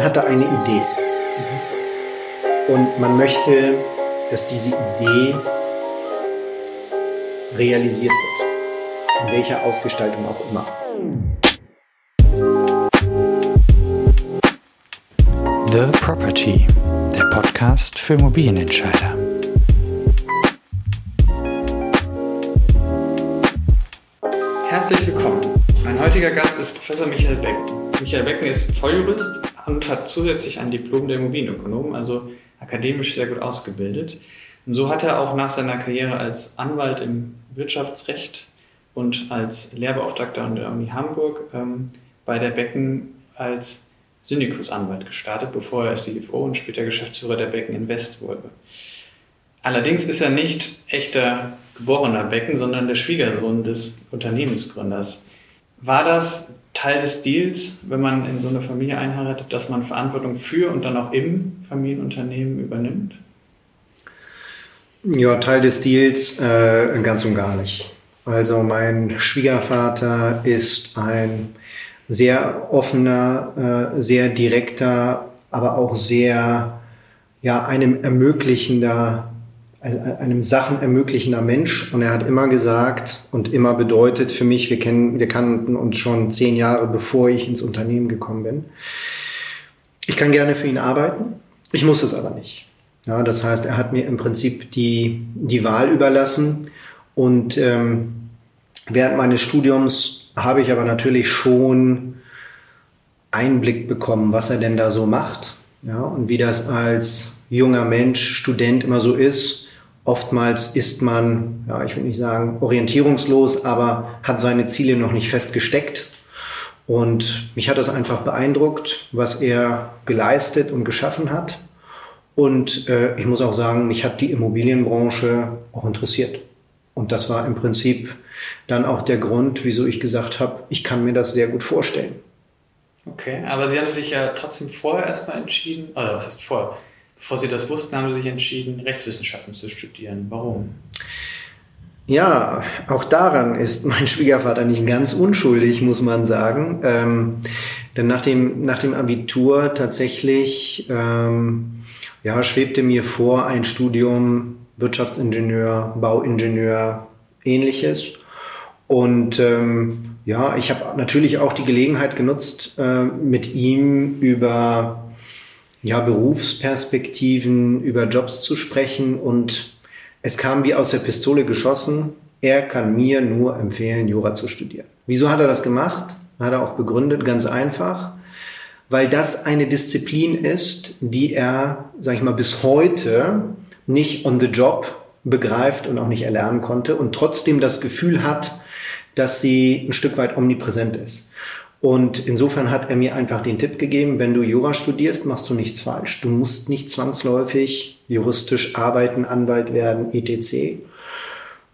man hat da eine Idee. Und man möchte, dass diese Idee realisiert wird. In welcher Ausgestaltung auch immer. The Property, der Podcast für Immobilienentscheider. Herzlich willkommen. Mein heutiger Gast ist Professor Michael Becken. Michael Becken ist Volljurist und hat zusätzlich ein Diplom der Immobilienökonom, also akademisch sehr gut ausgebildet. Und so hat er auch nach seiner Karriere als Anwalt im Wirtschaftsrecht und als Lehrbeauftragter an der Uni Hamburg ähm, bei der Becken als Syndikusanwalt gestartet, bevor er CFO und später Geschäftsführer der Becken Invest wurde. Allerdings ist er nicht echter geborener Becken, sondern der Schwiegersohn des Unternehmensgründers. War das Teil des Deals, wenn man in so eine Familie einheiratet, dass man Verantwortung für und dann auch im Familienunternehmen übernimmt? Ja, Teil des Deals äh, ganz und gar nicht. Also mein Schwiegervater ist ein sehr offener, äh, sehr direkter, aber auch sehr ja, einem ermöglichender einem Sachen ermöglichender Mensch. Und er hat immer gesagt und immer bedeutet für mich, wir kennen, wir kannten uns schon zehn Jahre bevor ich ins Unternehmen gekommen bin. Ich kann gerne für ihn arbeiten. Ich muss es aber nicht. Ja, das heißt, er hat mir im Prinzip die, die Wahl überlassen. Und ähm, während meines Studiums habe ich aber natürlich schon Einblick bekommen, was er denn da so macht. Ja, und wie das als junger Mensch, Student immer so ist. Oftmals ist man, ja, ich will nicht sagen orientierungslos, aber hat seine Ziele noch nicht festgesteckt. Und mich hat das einfach beeindruckt, was er geleistet und geschaffen hat. Und äh, ich muss auch sagen, mich hat die Immobilienbranche auch interessiert. Und das war im Prinzip dann auch der Grund, wieso ich gesagt habe, ich kann mir das sehr gut vorstellen. Okay, aber Sie haben sich ja trotzdem vorher erstmal entschieden, oder was heißt vorher? Bevor Sie das wussten, haben Sie sich entschieden, Rechtswissenschaften zu studieren. Warum? Ja, auch daran ist mein Schwiegervater nicht ganz unschuldig, muss man sagen. Ähm, denn nach dem, nach dem Abitur tatsächlich ähm, ja, schwebte mir vor ein Studium Wirtschaftsingenieur, Bauingenieur, ähnliches. Und ähm, ja, ich habe natürlich auch die Gelegenheit genutzt, äh, mit ihm über ja, Berufsperspektiven, über Jobs zu sprechen und es kam wie aus der Pistole geschossen, er kann mir nur empfehlen, Jura zu studieren. Wieso hat er das gemacht? Hat er auch begründet, ganz einfach, weil das eine Disziplin ist, die er, sag ich mal, bis heute nicht on the job begreift und auch nicht erlernen konnte und trotzdem das Gefühl hat, dass sie ein Stück weit omnipräsent ist. Und insofern hat er mir einfach den Tipp gegeben, wenn du Jura studierst, machst du nichts falsch. Du musst nicht zwangsläufig juristisch arbeiten, Anwalt werden, etc.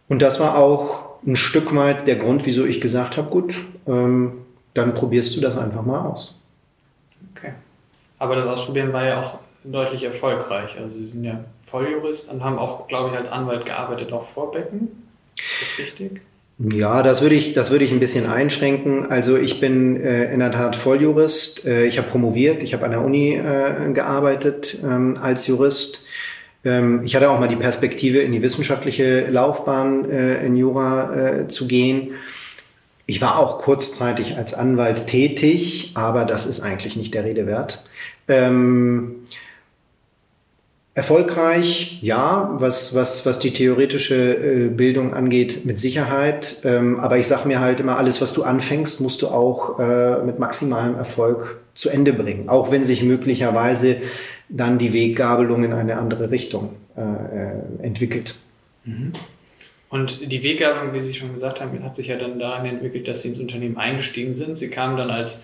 Und das war auch ein Stück weit der Grund, wieso ich gesagt habe, gut, ähm, dann probierst du das einfach mal aus. Okay. Aber das Ausprobieren war ja auch deutlich erfolgreich. Also Sie sind ja Volljurist und haben auch, glaube ich, als Anwalt gearbeitet, auch vor Becken. Ist das richtig? Ja, das würde ich, das würde ich ein bisschen einschränken. Also ich bin äh, in der Tat Volljurist. Äh, ich habe promoviert, ich habe an der Uni äh, gearbeitet ähm, als Jurist. Ähm, ich hatte auch mal die Perspektive, in die wissenschaftliche Laufbahn äh, in Jura äh, zu gehen. Ich war auch kurzzeitig als Anwalt tätig, aber das ist eigentlich nicht der Rede wert. Ähm, Erfolgreich, ja, was, was, was die theoretische äh, Bildung angeht, mit Sicherheit. Ähm, aber ich sage mir halt immer, alles, was du anfängst, musst du auch äh, mit maximalem Erfolg zu Ende bringen. Auch wenn sich möglicherweise dann die Weggabelung in eine andere Richtung äh, entwickelt. Mhm. Und die Weggabelung, wie Sie schon gesagt haben, hat sich ja dann daran entwickelt, dass Sie ins Unternehmen eingestiegen sind. Sie kamen dann als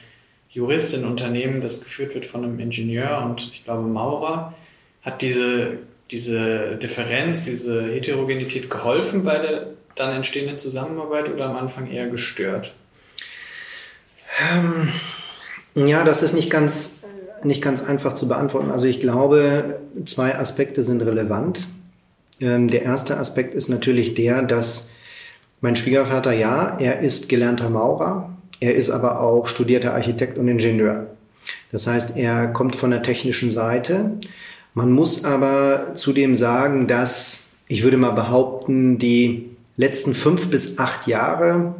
Jurist in Unternehmen, das geführt wird von einem Ingenieur und ich glaube Maurer hat diese, diese Differenz, diese Heterogenität geholfen bei der dann entstehenden Zusammenarbeit oder am Anfang eher gestört? Ähm, ja, das ist nicht ganz, nicht ganz einfach zu beantworten. Also ich glaube, zwei Aspekte sind relevant. Ähm, der erste Aspekt ist natürlich der, dass mein Schwiegervater, ja, er ist gelernter Maurer, er ist aber auch studierter Architekt und Ingenieur. Das heißt, er kommt von der technischen Seite. Man muss aber zudem sagen, dass ich würde mal behaupten, die letzten fünf bis acht Jahre,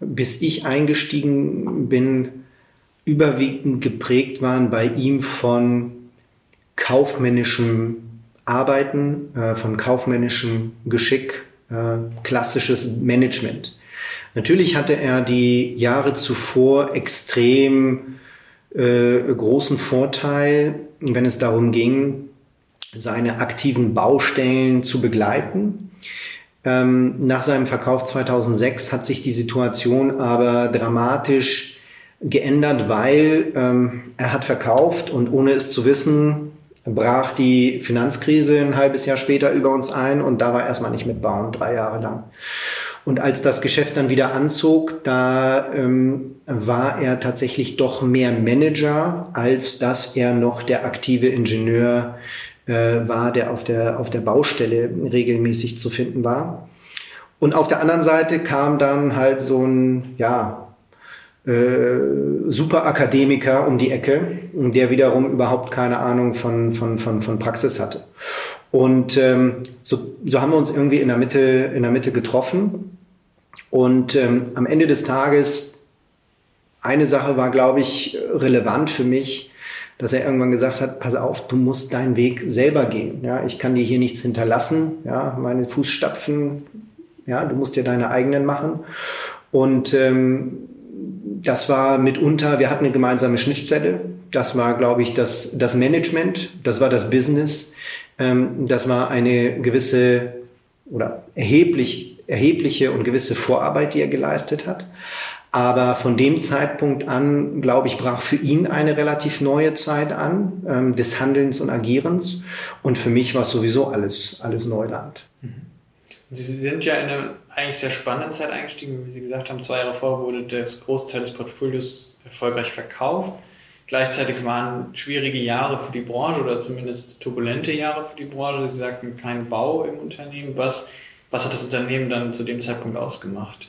bis ich eingestiegen bin, überwiegend geprägt waren bei ihm von kaufmännischem Arbeiten, äh, von kaufmännischem Geschick, äh, klassisches Management. Natürlich hatte er die Jahre zuvor extrem äh, großen Vorteil, wenn es darum ging, seine aktiven Baustellen zu begleiten. Ähm, nach seinem Verkauf 2006 hat sich die Situation aber dramatisch geändert, weil ähm, er hat verkauft und ohne es zu wissen, brach die Finanzkrise ein halbes Jahr später über uns ein und da war erstmal nicht mit Bauen, drei Jahre lang. Und als das Geschäft dann wieder anzog, da ähm, war er tatsächlich doch mehr Manager, als dass er noch der aktive Ingenieur äh, war, der auf der, auf der Baustelle regelmäßig zu finden war. Und auf der anderen Seite kam dann halt so ein, ja, äh, super Akademiker um die Ecke, der wiederum überhaupt keine Ahnung von, von, von, von Praxis hatte. Und ähm, so, so haben wir uns irgendwie in der Mitte, in der Mitte getroffen. Und ähm, am Ende des Tages, eine Sache war, glaube ich, relevant für mich, dass er irgendwann gesagt hat, pass auf, du musst deinen Weg selber gehen. Ja, ich kann dir hier nichts hinterlassen. Ja, meine Fußstapfen, ja, du musst dir deine eigenen machen. Und ähm, das war mitunter, wir hatten eine gemeinsame Schnittstelle. Das war, glaube ich, das, das Management, das war das Business, ähm, das war eine gewisse oder erheblich, erhebliche und gewisse Vorarbeit, die er geleistet hat. Aber von dem Zeitpunkt an, glaube ich, brach für ihn eine relativ neue Zeit an, ähm, des Handelns und Agierens. Und für mich war es sowieso alles, alles Neuland. Mhm. Sie sind ja in einer eigentlich sehr spannenden Zeit eingestiegen. Wie Sie gesagt haben, zwei Jahre vor wurde das Großteil des Portfolios erfolgreich verkauft. Gleichzeitig waren schwierige Jahre für die Branche oder zumindest turbulente Jahre für die Branche. Sie sagten, kein Bau im Unternehmen. Was, was hat das Unternehmen dann zu dem Zeitpunkt ausgemacht?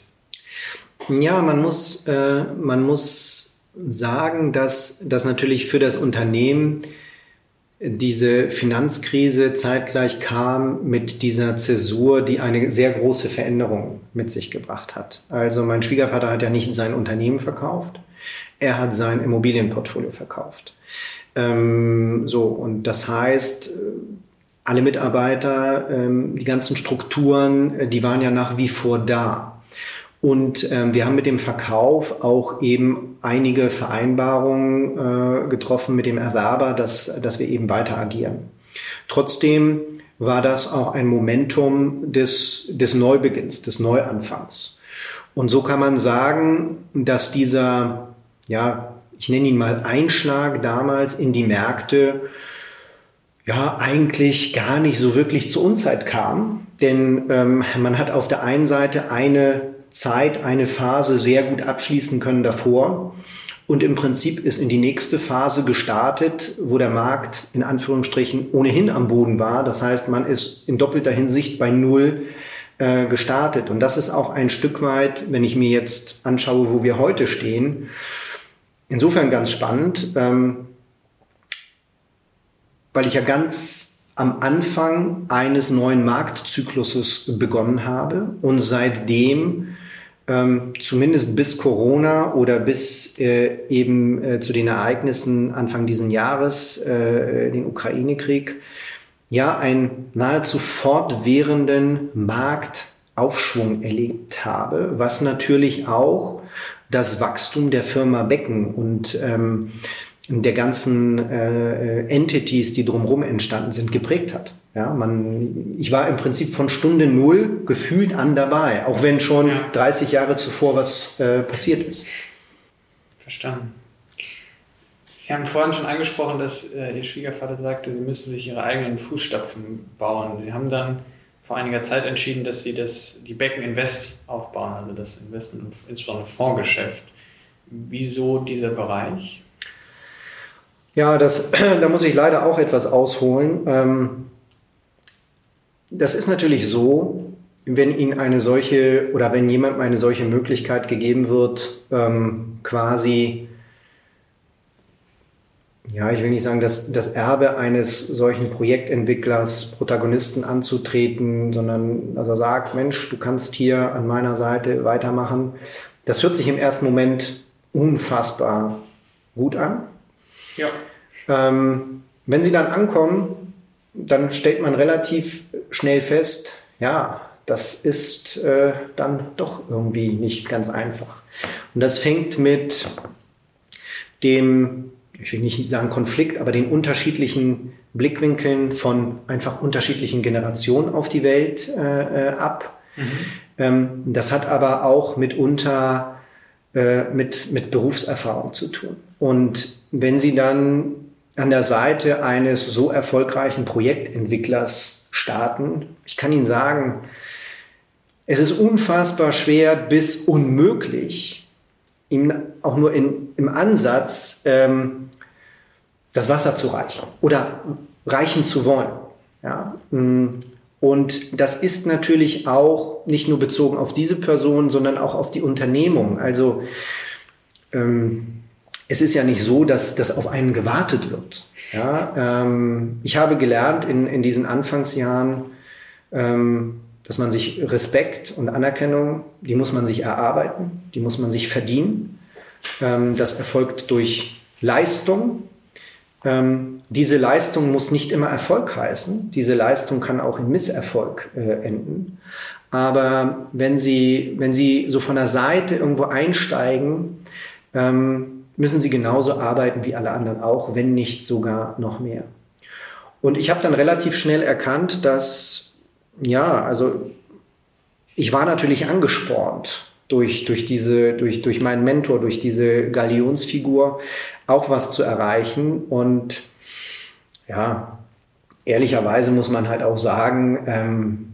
Ja, man muss, äh, man muss sagen, dass das natürlich für das Unternehmen diese Finanzkrise zeitgleich kam mit dieser Zäsur, die eine sehr große Veränderung mit sich gebracht hat. Also mein Schwiegervater hat ja nicht sein Unternehmen verkauft, er hat sein Immobilienportfolio verkauft. Ähm, so, und das heißt, alle Mitarbeiter, ähm, die ganzen Strukturen, die waren ja nach wie vor da. Und ähm, wir haben mit dem Verkauf auch eben einige Vereinbarungen äh, getroffen mit dem Erwerber, dass, dass wir eben weiter agieren. Trotzdem war das auch ein Momentum des, des Neubeginns, des Neuanfangs. Und so kann man sagen, dass dieser, ja, ich nenne ihn mal Einschlag damals in die Märkte, ja, eigentlich gar nicht so wirklich zur Unzeit kam. Denn ähm, man hat auf der einen Seite eine Zeit eine Phase sehr gut abschließen können davor. Und im Prinzip ist in die nächste Phase gestartet, wo der Markt in Anführungsstrichen ohnehin am Boden war. Das heißt, man ist in doppelter Hinsicht bei Null äh, gestartet. Und das ist auch ein Stück weit, wenn ich mir jetzt anschaue, wo wir heute stehen, insofern ganz spannend, ähm, weil ich ja ganz am Anfang eines neuen Marktzykluses begonnen habe und seitdem ähm, zumindest bis Corona oder bis äh, eben äh, zu den Ereignissen Anfang diesen Jahres, äh, den Ukraine-Krieg, ja, einen nahezu fortwährenden Marktaufschwung erlebt habe, was natürlich auch das Wachstum der Firma Becken und ähm, der ganzen äh, Entities, die drumherum entstanden sind, geprägt hat. Ja, man, ich war im Prinzip von Stunde Null gefühlt an dabei, auch wenn schon ja. 30 Jahre zuvor was äh, passiert ist. Verstanden. Sie haben vorhin schon angesprochen, dass äh, Ihr Schwiegervater sagte, Sie müssen sich Ihre eigenen Fußstapfen bauen. Sie haben dann vor einiger Zeit entschieden, dass Sie das, die Becken Invest aufbauen, also das Investment, insbesondere Fondsgeschäft. Wieso dieser Bereich? Ja, das, da muss ich leider auch etwas ausholen. Ähm, das ist natürlich so, wenn Ihnen eine solche oder wenn jemandem eine solche Möglichkeit gegeben wird, ähm, quasi ja, ich will nicht sagen, dass das Erbe eines solchen Projektentwicklers, Protagonisten anzutreten, sondern dass er sagt, Mensch, du kannst hier an meiner Seite weitermachen. Das hört sich im ersten Moment unfassbar gut an. Ja. Ähm, wenn sie dann ankommen, dann stellt man relativ schnell fest, ja, das ist äh, dann doch irgendwie nicht ganz einfach. Und das fängt mit dem ich will nicht sagen Konflikt, aber den unterschiedlichen Blickwinkeln von einfach unterschiedlichen Generationen auf die Welt äh, äh ab. Mhm. Ähm, das hat aber auch mitunter äh, mit, mit Berufserfahrung zu tun. Und wenn Sie dann an der Seite eines so erfolgreichen Projektentwicklers starten, ich kann Ihnen sagen, es ist unfassbar schwer bis unmöglich, ihm auch nur in, im Ansatz ähm, das Wasser zu reichen oder reichen zu wollen. Ja? Mm. Und das ist natürlich auch nicht nur bezogen auf diese Person, sondern auch auf die Unternehmung. Also ähm, es ist ja nicht so, dass das auf einen gewartet wird. Ja? Ähm, ich habe gelernt in, in diesen Anfangsjahren, ähm, dass man sich Respekt und Anerkennung, die muss man sich erarbeiten, die muss man sich verdienen. Ähm, das erfolgt durch Leistung, ähm, diese Leistung muss nicht immer Erfolg heißen. Diese Leistung kann auch in Misserfolg äh, enden. Aber wenn Sie, wenn Sie so von der Seite irgendwo einsteigen, ähm, müssen Sie genauso arbeiten wie alle anderen auch, wenn nicht sogar noch mehr. Und ich habe dann relativ schnell erkannt, dass, ja, also ich war natürlich angespornt durch, durch, diese, durch, durch meinen Mentor, durch diese Galionsfigur auch was zu erreichen. Und ja, ehrlicherweise muss man halt auch sagen, ähm,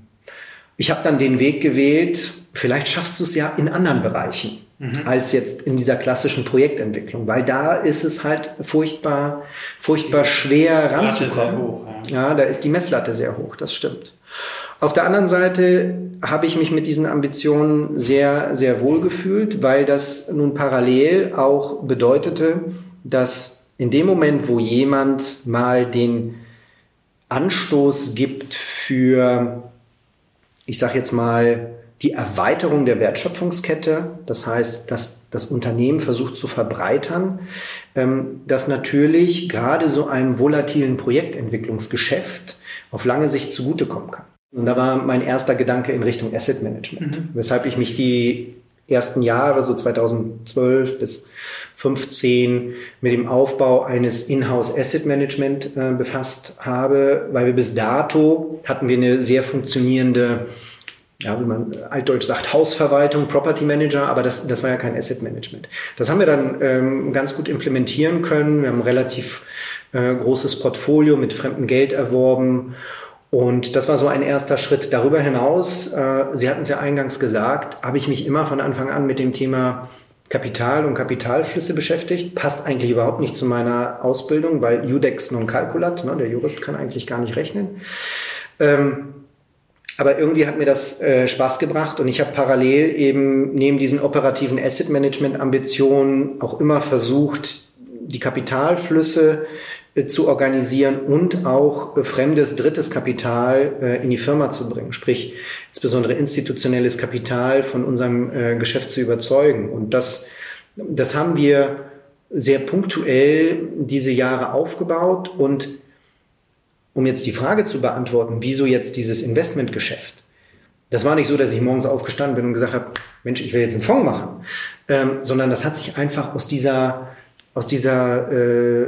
ich habe dann den Weg gewählt, vielleicht schaffst du es ja in anderen Bereichen mhm. als jetzt in dieser klassischen Projektentwicklung, weil da ist es halt furchtbar, furchtbar schwer ranzukommen. Hoch, ja. ja, da ist die Messlatte sehr hoch, das stimmt. Auf der anderen Seite habe ich mich mit diesen Ambitionen sehr, sehr wohl gefühlt, weil das nun parallel auch bedeutete, dass in dem Moment, wo jemand mal den Anstoß gibt für, ich sage jetzt mal, die Erweiterung der Wertschöpfungskette, das heißt, dass das Unternehmen versucht zu verbreitern, ähm, dass natürlich gerade so einem volatilen Projektentwicklungsgeschäft auf lange Sicht zugutekommen kann. Und da war mein erster Gedanke in Richtung Asset Management, mhm. weshalb ich mich die ersten Jahre, so 2012 bis 15, mit dem Aufbau eines Inhouse Asset Management äh, befasst habe, weil wir bis dato hatten wir eine sehr funktionierende ja, wie man altdeutsch sagt, Hausverwaltung, Property Manager, aber das, das war ja kein Asset Management. Das haben wir dann ähm, ganz gut implementieren können. Wir haben ein relativ äh, großes Portfolio mit fremdem Geld erworben und das war so ein erster Schritt. Darüber hinaus, äh, Sie hatten es ja eingangs gesagt, habe ich mich immer von Anfang an mit dem Thema Kapital und Kapitalflüsse beschäftigt. Passt eigentlich überhaupt nicht zu meiner Ausbildung, weil Judex non calculat, ne, der Jurist kann eigentlich gar nicht rechnen. Ähm, aber irgendwie hat mir das äh, Spaß gebracht und ich habe parallel eben neben diesen operativen Asset Management Ambitionen auch immer versucht, die Kapitalflüsse zu organisieren und auch äh, fremdes drittes Kapital äh, in die Firma zu bringen, sprich insbesondere institutionelles Kapital von unserem Geschäft zu überzeugen. Und das, das haben wir sehr punktuell diese Jahre aufgebaut. Und um jetzt die Frage zu beantworten, wieso jetzt dieses Investmentgeschäft? Das war nicht so, dass ich morgens aufgestanden bin und gesagt habe, Mensch, ich will jetzt einen Fonds machen, ähm, sondern das hat sich einfach aus dieser, aus dieser äh,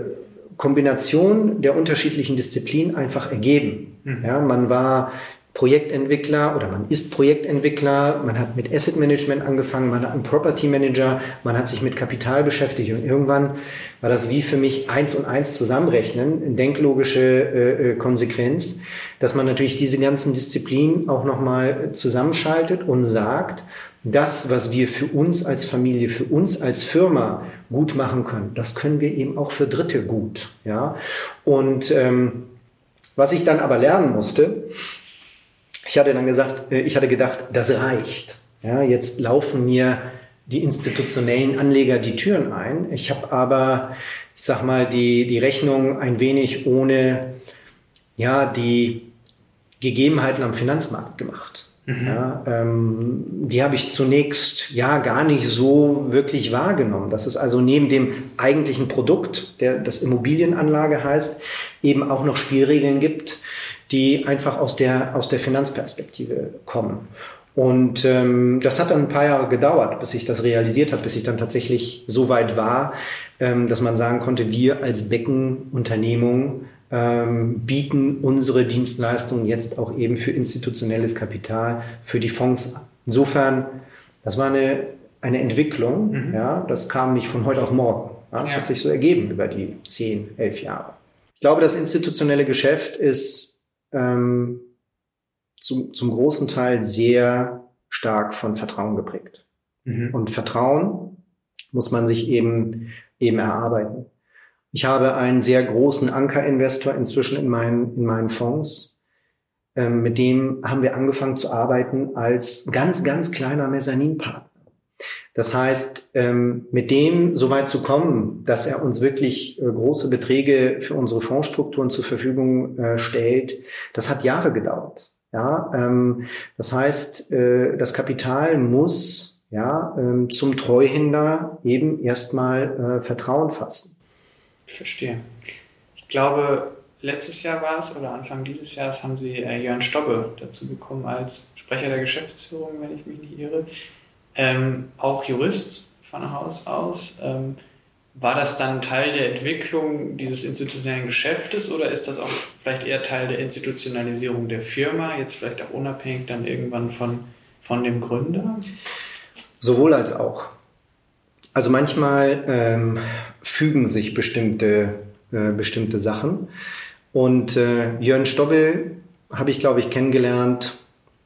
Kombination der unterschiedlichen Disziplinen einfach ergeben. Mhm. Ja, man war Projektentwickler oder man ist Projektentwickler, man hat mit Asset Management angefangen, man hat einen Property Manager, man hat sich mit Kapital beschäftigt und irgendwann war das wie für mich eins und eins zusammenrechnen, denklogische äh, äh, Konsequenz, dass man natürlich diese ganzen Disziplinen auch nochmal zusammenschaltet und sagt, das, was wir für uns als Familie, für uns als Firma gut machen können, das können wir eben auch für Dritte gut. Ja? Und ähm, was ich dann aber lernen musste, ich hatte dann gesagt, äh, ich hatte gedacht, das reicht. Ja, jetzt laufen mir die institutionellen Anleger die Türen ein. Ich habe aber ich sag mal, die, die Rechnung ein wenig ohne, ja, die Gegebenheiten am Finanzmarkt gemacht. Mhm. Ja, ähm, die habe ich zunächst ja gar nicht so wirklich wahrgenommen. Dass es also neben dem eigentlichen Produkt, der das Immobilienanlage heißt, eben auch noch Spielregeln gibt, die einfach aus der, aus der Finanzperspektive kommen. Und ähm, das hat dann ein paar Jahre gedauert, bis ich das realisiert habe, bis ich dann tatsächlich so weit war, ähm, dass man sagen konnte, wir als Beckenunternehmung ähm, bieten unsere Dienstleistungen jetzt auch eben für institutionelles Kapital, für die Fonds. Insofern, das war eine, eine Entwicklung, mhm. ja, das kam nicht von heute auf morgen. Ja, das ja. hat sich so ergeben über die zehn, elf Jahre. Ich glaube, das institutionelle Geschäft ist ähm, zum, zum großen Teil sehr stark von Vertrauen geprägt. Mhm. Und Vertrauen muss man sich eben, eben erarbeiten. Ich habe einen sehr großen Ankerinvestor inzwischen in meinen, in meinen Fonds. Ähm, mit dem haben wir angefangen zu arbeiten als ganz, ganz kleiner Mezzaninpartner. Das heißt, ähm, mit dem so weit zu kommen, dass er uns wirklich äh, große Beträge für unsere Fondsstrukturen zur Verfügung äh, stellt, das hat Jahre gedauert. Ja, ähm, das heißt, äh, das Kapital muss ja ähm, zum Treuhänder eben erstmal äh, Vertrauen fassen. Ich verstehe. Ich glaube, letztes Jahr war es oder Anfang dieses Jahres haben Sie äh, Jörn Stobbe dazu bekommen als Sprecher der Geschäftsführung, wenn ich mich nicht irre. Ähm, auch Jurist von Haus aus. Ähm, war das dann Teil der Entwicklung dieses institutionellen Geschäftes oder ist das auch vielleicht eher Teil der Institutionalisierung der Firma, jetzt vielleicht auch unabhängig dann irgendwann von, von dem Gründer? Sowohl als auch. Also manchmal ähm, fügen sich bestimmte, äh, bestimmte Sachen. Und äh, Jörn Stobbe habe ich, glaube ich, kennengelernt,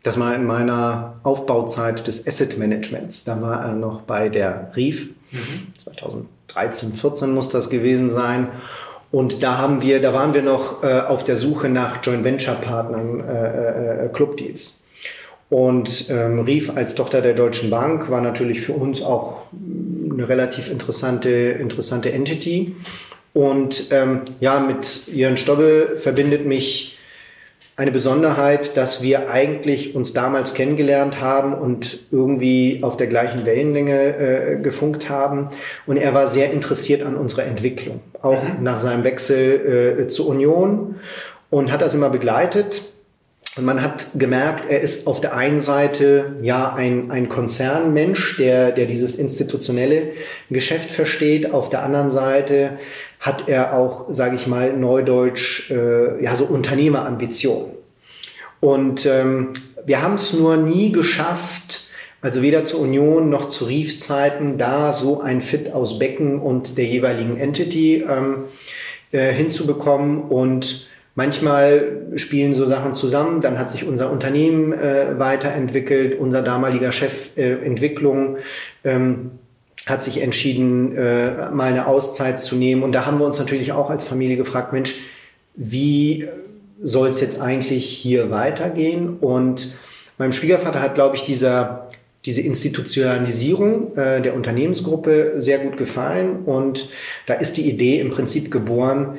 das war in meiner Aufbauzeit des Asset Managements. Da war er noch bei der RIF mhm. 2000. 13, 14 muss das gewesen sein. Und da haben wir, da waren wir noch äh, auf der Suche nach Joint Venture Partnern, äh, äh, Clubdeals. Und ähm, Rief als Tochter der Deutschen Bank war natürlich für uns auch eine relativ interessante, interessante Entity. Und ähm, ja, mit Jörn Stobbe verbindet mich eine Besonderheit, dass wir eigentlich uns damals kennengelernt haben und irgendwie auf der gleichen Wellenlänge äh, gefunkt haben. Und er war sehr interessiert an unserer Entwicklung, auch mhm. nach seinem Wechsel äh, zur Union und hat das immer begleitet. Und man hat gemerkt, er ist auf der einen Seite ja ein, ein Konzernmensch, der, der dieses institutionelle Geschäft versteht. Auf der anderen Seite hat er auch, sage ich mal, neudeutsch, äh, ja, so Unternehmerambitionen. Und ähm, wir haben es nur nie geschafft, also weder zur Union noch zu Riefzeiten, da so ein Fit aus Becken und der jeweiligen Entity ähm, äh, hinzubekommen. Und manchmal spielen so Sachen zusammen. Dann hat sich unser Unternehmen äh, weiterentwickelt, unser damaliger Chef äh, Entwicklung. Ähm, hat sich entschieden, äh, mal eine Auszeit zu nehmen. Und da haben wir uns natürlich auch als Familie gefragt, Mensch, wie soll es jetzt eigentlich hier weitergehen? Und meinem Schwiegervater hat, glaube ich, dieser, diese Institutionalisierung äh, der Unternehmensgruppe sehr gut gefallen. Und da ist die Idee im Prinzip geboren,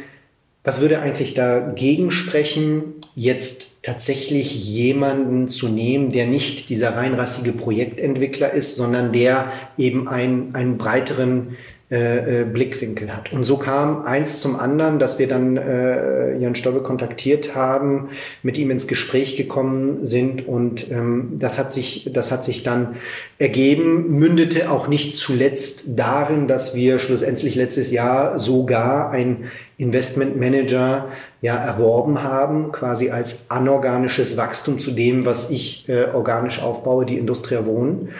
was würde eigentlich dagegen sprechen, jetzt tatsächlich jemanden zu nehmen, der nicht dieser reinrassige Projektentwickler ist, sondern der eben einen, einen breiteren äh, äh, Blickwinkel hat. Und so kam eins zum anderen, dass wir dann äh, Jan Stobbe kontaktiert haben, mit ihm ins Gespräch gekommen sind und ähm, das hat sich, das hat sich dann ergeben, mündete auch nicht zuletzt darin, dass wir schlussendlich letztes Jahr sogar ein Investmentmanager ja erworben haben, quasi als anorganisches Wachstum zu dem, was ich äh, organisch aufbaue, die Industria Wohnen.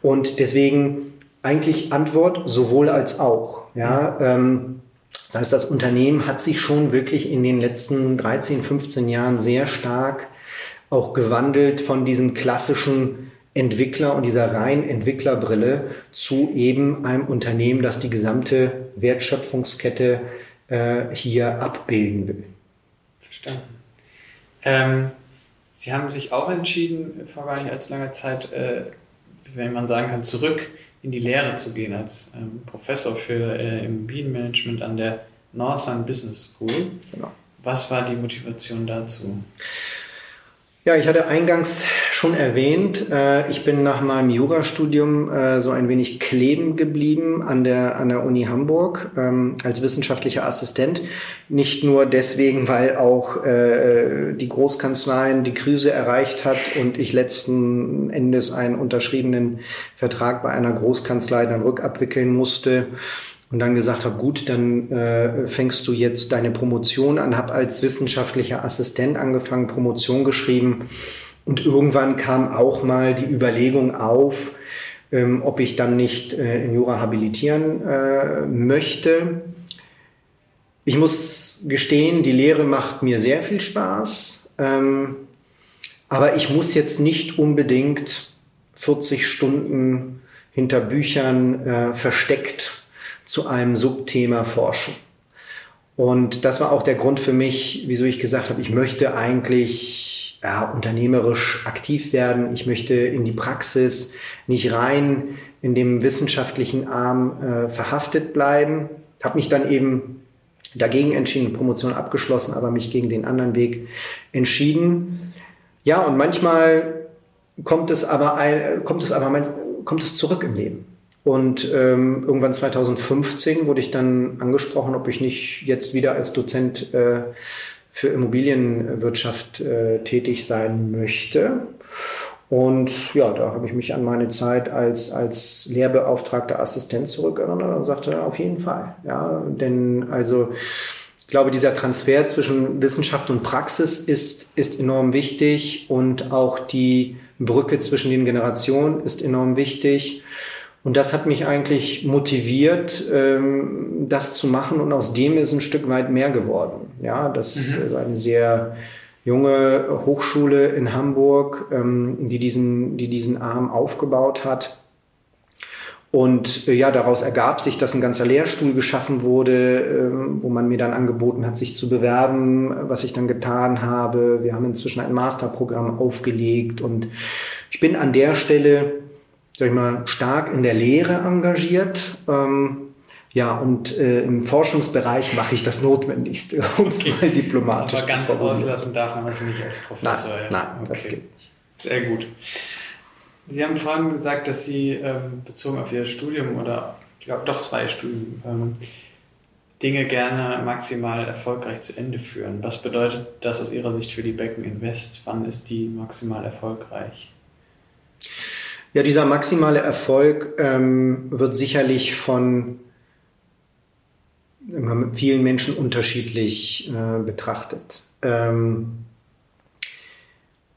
Und deswegen eigentlich Antwort sowohl als auch. Ja, ähm, das heißt, das Unternehmen hat sich schon wirklich in den letzten 13, 15 Jahren sehr stark auch gewandelt von diesem klassischen Entwickler und dieser reinen Entwicklerbrille zu eben einem Unternehmen, das die gesamte Wertschöpfungskette äh, hier abbilden will. Verstanden. Ähm, Sie haben sich auch entschieden, vor gar nicht allzu langer Zeit, äh, wenn man sagen kann, zurück in die Lehre zu gehen als ähm, Professor für äh, Immobilienmanagement an der Northland Business School. Genau. Was war die Motivation dazu? Ja, ich hatte eingangs schon erwähnt, äh, ich bin nach meinem Yoga-Studium äh, so ein wenig kleben geblieben an der, an der Uni Hamburg ähm, als wissenschaftlicher Assistent. Nicht nur deswegen, weil auch äh, die Großkanzleien die Krise erreicht hat und ich letzten Endes einen unterschriebenen Vertrag bei einer Großkanzlei dann rückabwickeln musste und dann gesagt habe, gut, dann äh, fängst du jetzt deine Promotion an, habe als wissenschaftlicher Assistent angefangen, Promotion geschrieben. Und irgendwann kam auch mal die Überlegung auf, ähm, ob ich dann nicht äh, in Jura habilitieren äh, möchte. Ich muss gestehen, die Lehre macht mir sehr viel Spaß, ähm, aber ich muss jetzt nicht unbedingt 40 Stunden hinter Büchern äh, versteckt zu einem Subthema forschen. Und das war auch der Grund für mich, wieso ich gesagt habe, ich möchte eigentlich ja, unternehmerisch aktiv werden. Ich möchte in die Praxis nicht rein in dem wissenschaftlichen Arm äh, verhaftet bleiben. Habe mich dann eben dagegen entschieden, Promotion abgeschlossen, aber mich gegen den anderen Weg entschieden. Ja, und manchmal kommt es aber, kommt es aber, kommt es zurück im Leben. Und ähm, irgendwann 2015 wurde ich dann angesprochen, ob ich nicht jetzt wieder als Dozent äh, für Immobilienwirtschaft äh, tätig sein möchte. Und ja, da habe ich mich an meine Zeit als, als lehrbeauftragter Assistent zurückerinnert und sagte, auf jeden Fall. Ja, denn also, ich glaube, dieser Transfer zwischen Wissenschaft und Praxis ist, ist enorm wichtig und auch die Brücke zwischen den Generationen ist enorm wichtig. Und das hat mich eigentlich motiviert, ähm, das zu machen. Und aus dem ist ein Stück weit mehr geworden. Ja, das mhm. ist eine sehr junge Hochschule in Hamburg, ähm, die diesen, die diesen Arm aufgebaut hat. Und äh, ja, daraus ergab sich, dass ein ganzer Lehrstuhl geschaffen wurde, ähm, wo man mir dann angeboten hat, sich zu bewerben, was ich dann getan habe. Wir haben inzwischen ein Masterprogramm aufgelegt und ich bin an der Stelle sag ich mal, stark in der Lehre engagiert. Ähm, ja, und äh, im Forschungsbereich mache ich das Notwendigste, um es mal diplomatisch Aber ganz auslassen darf man das nicht als Professor. Nein, nein okay. das geht nicht. Sehr gut. Sie haben vorhin gesagt, dass Sie ähm, bezogen auf Ihr Studium oder ich glaube doch zwei Studium ähm, Dinge gerne maximal erfolgreich zu Ende führen. Was bedeutet das aus Ihrer Sicht für die Becken Invest? Wann ist die maximal erfolgreich? Ja, dieser maximale Erfolg ähm, wird sicherlich von vielen Menschen unterschiedlich äh, betrachtet. Ähm,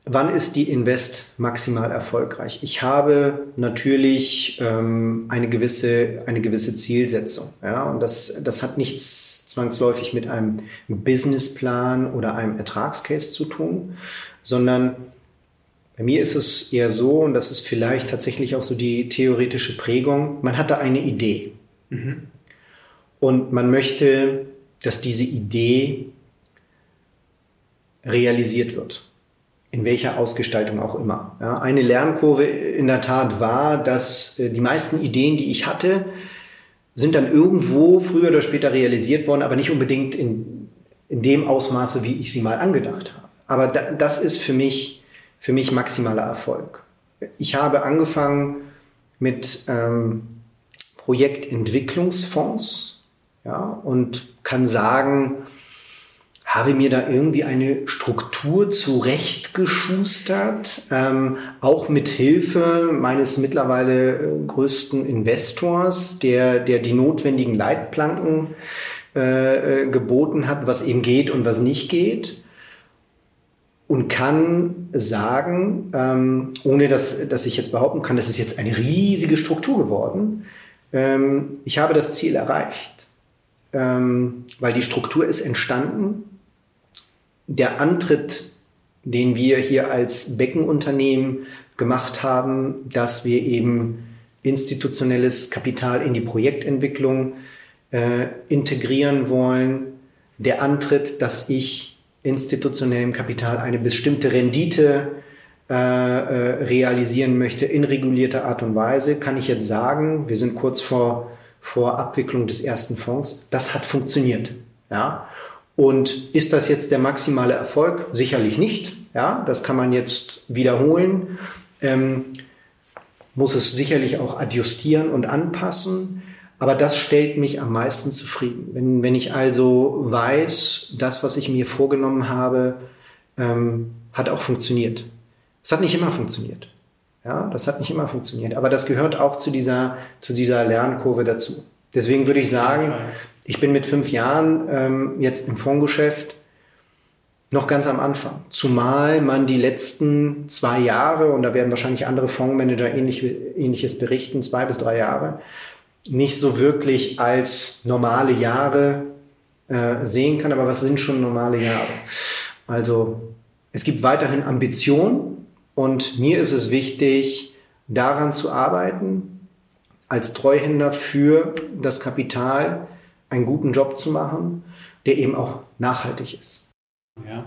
wann ist die Invest maximal erfolgreich? Ich habe natürlich ähm, eine, gewisse, eine gewisse Zielsetzung. Ja? Und das, das hat nichts zwangsläufig mit einem Businessplan oder einem Ertragscase zu tun, sondern bei mir ist es eher so, und das ist vielleicht tatsächlich auch so die theoretische Prägung, man hat da eine Idee. Mhm. Und man möchte, dass diese Idee realisiert wird. In welcher Ausgestaltung auch immer. Ja, eine Lernkurve in der Tat war, dass äh, die meisten Ideen, die ich hatte, sind dann irgendwo früher oder später realisiert worden, aber nicht unbedingt in, in dem Ausmaße, wie ich sie mal angedacht habe. Aber da, das ist für mich für mich maximaler Erfolg. Ich habe angefangen mit ähm, Projektentwicklungsfonds ja, und kann sagen, habe mir da irgendwie eine Struktur zurechtgeschustert, ähm, auch mit Hilfe meines mittlerweile äh, größten Investors, der, der die notwendigen Leitplanken äh, äh geboten hat, was eben geht und was nicht geht und kann sagen, ähm, ohne dass, dass ich jetzt behaupten kann, das ist jetzt eine riesige Struktur geworden, ähm, ich habe das Ziel erreicht, ähm, weil die Struktur ist entstanden. Der Antritt, den wir hier als Beckenunternehmen gemacht haben, dass wir eben institutionelles Kapital in die Projektentwicklung äh, integrieren wollen, der Antritt, dass ich institutionellem Kapital eine bestimmte Rendite äh, äh, realisieren möchte in regulierter Art und Weise, kann ich jetzt sagen, wir sind kurz vor, vor Abwicklung des ersten Fonds, das hat funktioniert. Ja? Und ist das jetzt der maximale Erfolg? Sicherlich nicht. Ja, das kann man jetzt wiederholen. Ähm, muss es sicherlich auch adjustieren und anpassen. Aber das stellt mich am meisten zufrieden. Wenn, wenn ich also weiß, das, was ich mir vorgenommen habe, ähm, hat auch funktioniert. Es hat nicht immer funktioniert. Ja, das hat nicht immer funktioniert. Aber das gehört auch zu dieser, zu dieser Lernkurve dazu. Deswegen würde ich sagen, ich bin mit fünf Jahren ähm, jetzt im Fondsgeschäft noch ganz am Anfang. Zumal man die letzten zwei Jahre, und da werden wahrscheinlich andere Fondsmanager ähnlich, ähnliches berichten, zwei bis drei Jahre, nicht so wirklich als normale Jahre äh, sehen kann. Aber was sind schon normale Jahre? Also es gibt weiterhin Ambition, und mir ist es wichtig, daran zu arbeiten, als Treuhänder für das Kapital einen guten Job zu machen, der eben auch nachhaltig ist. Ja.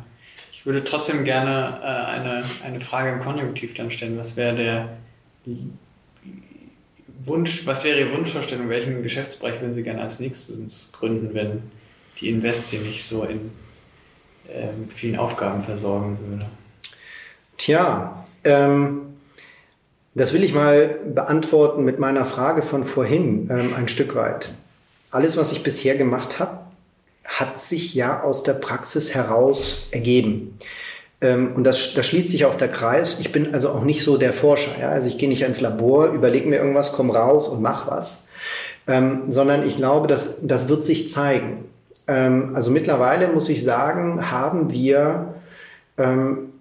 Ich würde trotzdem gerne äh, eine, eine Frage im Konjunktiv dann stellen. Was wäre der Wunsch, was wäre Ihre Wunschvorstellung? Welchen Geschäftsbereich würden Sie gerne als nächstes gründen, wenn die Invest Sie nicht so in äh, vielen Aufgaben versorgen würde? Tja, ähm, das will ich mal beantworten mit meiner Frage von vorhin ähm, ein Stück weit. Alles, was ich bisher gemacht habe, hat sich ja aus der Praxis heraus ergeben. Ähm, und das, da schließt sich auch der Kreis. Ich bin also auch nicht so der Forscher. Ja? Also ich gehe nicht ins Labor, überlege mir irgendwas, komm raus und mach was. Ähm, sondern ich glaube, dass, das wird sich zeigen. Ähm, also mittlerweile muss ich sagen, haben wir ähm,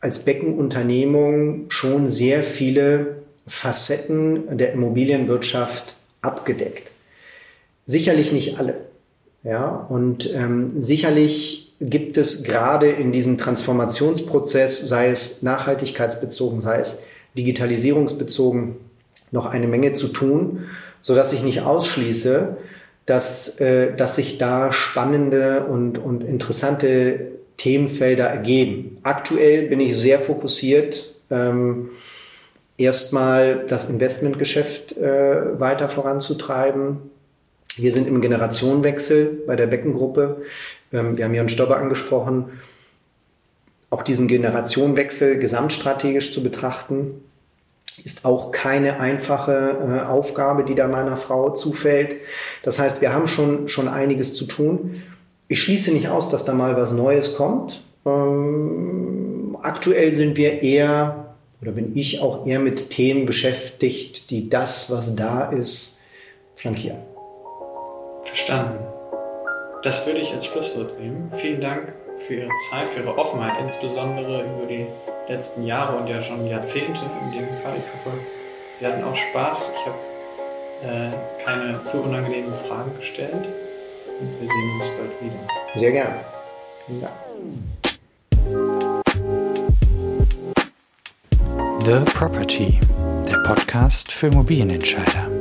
als Beckenunternehmung schon sehr viele Facetten der Immobilienwirtschaft abgedeckt. Sicherlich nicht alle. Ja, und ähm, sicherlich gibt es gerade in diesem Transformationsprozess, sei es nachhaltigkeitsbezogen, sei es digitalisierungsbezogen, noch eine Menge zu tun, so dass ich nicht ausschließe, dass, äh, dass sich da spannende und, und interessante Themenfelder ergeben. Aktuell bin ich sehr fokussiert, ähm, erstmal das Investmentgeschäft äh, weiter voranzutreiben. Wir sind im Generationenwechsel bei der Beckengruppe. Ähm, wir haben Jan Stobber angesprochen. Auch diesen Generationenwechsel gesamtstrategisch zu betrachten, ist auch keine einfache äh, Aufgabe, die da meiner Frau zufällt. Das heißt, wir haben schon, schon einiges zu tun. Ich schließe nicht aus, dass da mal was Neues kommt. Ähm, aktuell sind wir eher, oder bin ich auch eher mit Themen beschäftigt, die das, was da ist, flankieren. Verstanden. Das würde ich als Schlusswort nehmen. Vielen Dank für Ihre Zeit, für Ihre Offenheit, insbesondere über die letzten Jahre und ja schon Jahrzehnte in dem Fall. Ich hoffe, Sie hatten auch Spaß. Ich habe äh, keine zu unangenehmen Fragen gestellt und wir sehen uns bald wieder. Sehr gerne. Ja. The Property, der Podcast für Immobilienentscheider.